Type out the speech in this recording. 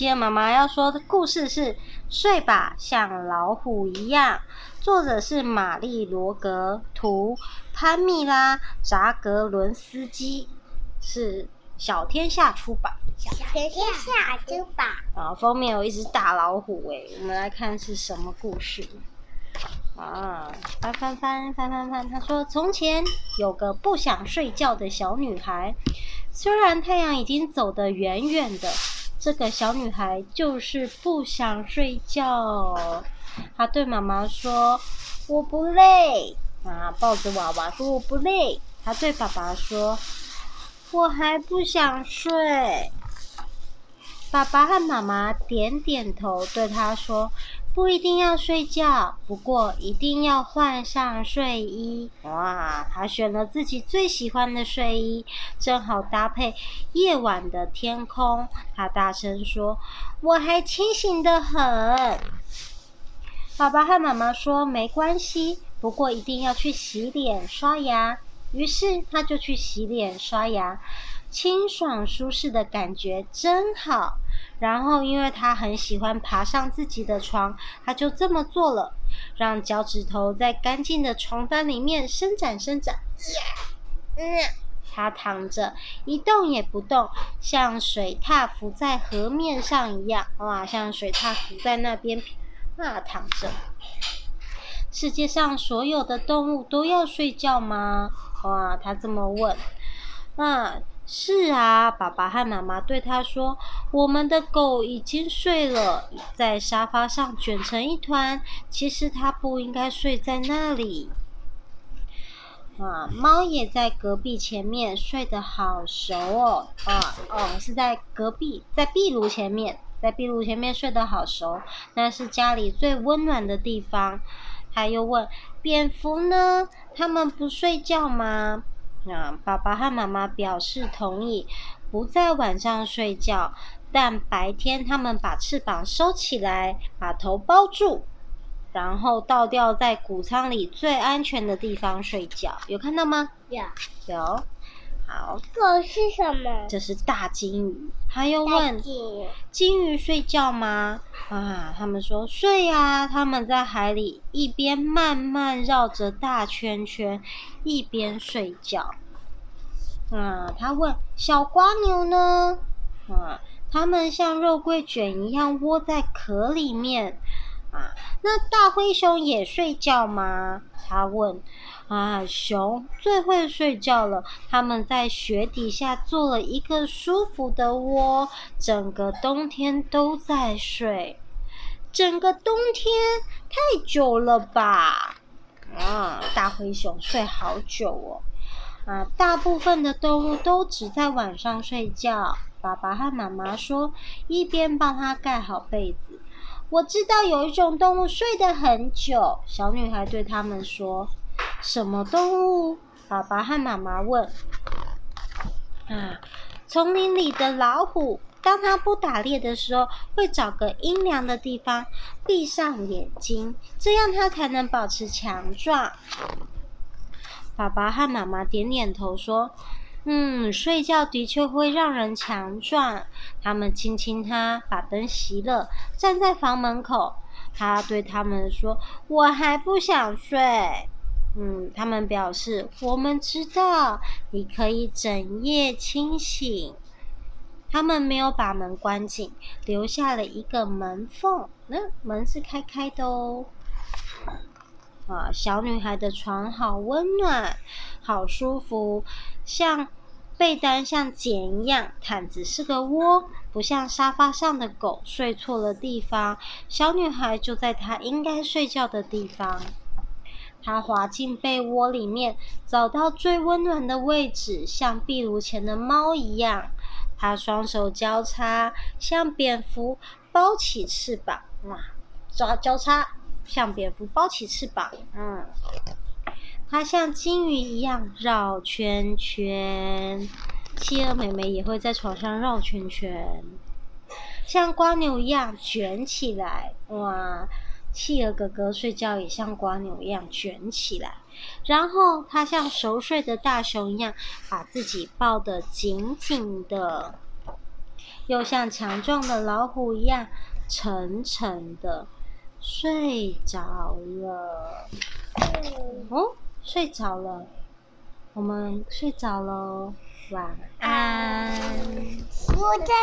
企鹅妈妈要说的故事是《睡吧，像老虎一样》，作者是玛丽·罗格，图潘蜜拉·扎格伦斯基，是小天下出版。小天下出版。啊，封面有一只大老虎诶，我们来看是什么故事。啊，翻翻翻翻翻翻，他说：从前有个不想睡觉的小女孩，虽然太阳已经走得远远的，这个小女孩就是不想睡觉。她对妈妈说：“我不累。”啊，抱着娃娃说：“我不累。”她对爸爸说：“我还不想睡。”爸爸和妈妈点点头，对她说：“不一定要睡觉，不过一定要换上睡衣。”哇，他选了自己最喜欢的睡衣，正好搭配夜晚的天空。他大声说：“我还清醒得很。”爸爸和妈妈说：“没关系，不过一定要去洗脸刷牙。”于是他就去洗脸刷牙。清爽舒适的感觉真好。然后，因为他很喜欢爬上自己的床，他就这么做了，让脚趾头在干净的床单里面伸展伸展。他躺着一动也不动，像水獭浮在河面上一样。哇，像水獭浮在那边，那躺着。世界上所有的动物都要睡觉吗？哇，他这么问。那。是啊，爸爸和妈妈对他说：“我们的狗已经睡了，在沙发上卷成一团。其实它不应该睡在那里。”啊，猫也在隔壁前面睡得好熟哦。啊哦，是在隔壁，在壁炉前面，在壁炉前面睡得好熟，那是家里最温暖的地方。他又问：“蝙蝠呢？他们不睡觉吗？”啊，爸爸和妈妈表示同意，不在晚上睡觉，但白天他们把翅膀收起来，把头包住，然后倒吊在谷仓里最安全的地方睡觉。有看到吗？有，有。好，这是什么？这是大金鱼。他又问：金鱼睡觉吗？啊，他们说睡呀。他们在海里一边慢慢绕着大圈圈，一边睡觉。啊，他问小瓜牛呢？啊，他们像肉桂卷一样窝在壳里面。啊，那大灰熊也睡觉吗？他问。啊，熊最会睡觉了。他们在雪底下做了一个舒服的窝，整个冬天都在睡。整个冬天太久了吧？啊，大灰熊睡好久哦。啊，大部分的动物都只在晚上睡觉。爸爸和妈妈说，一边帮他盖好被子。我知道有一种动物睡得很久。小女孩对他们说。什么动物？爸爸和妈妈问。啊，丛林里的老虎，当它不打猎的时候，会找个阴凉的地方，闭上眼睛，这样它才能保持强壮。爸爸和妈妈点点头说：“嗯，睡觉的确会让人强壮。”他们亲亲他，把灯熄了，站在房门口。他对他们说：“我还不想睡。”嗯，他们表示，我们知道你可以整夜清醒。他们没有把门关紧，留下了一个门缝。那、嗯、门是开开的哦。啊，小女孩的床好温暖，好舒服，像被单像茧一样，毯子是个窝，不像沙发上的狗睡错了地方。小女孩就在她应该睡觉的地方。他滑进被窝里面，找到最温暖的位置，像壁炉前的猫一样。他双手交叉，像蝙蝠包起翅膀。哇，抓交叉，像蝙蝠包起翅膀。嗯，它像金鱼一样绕圈圈。企鹅妹妹也会在床上绕圈圈，像蜗牛一样卷起来。哇！企鹅哥哥睡觉也像瓜牛一样卷起来，然后他像熟睡的大熊一样把自己抱得紧紧的，又像强壮的老虎一样沉沉的睡着了。哦，睡着了，我们睡着了，晚安。我在。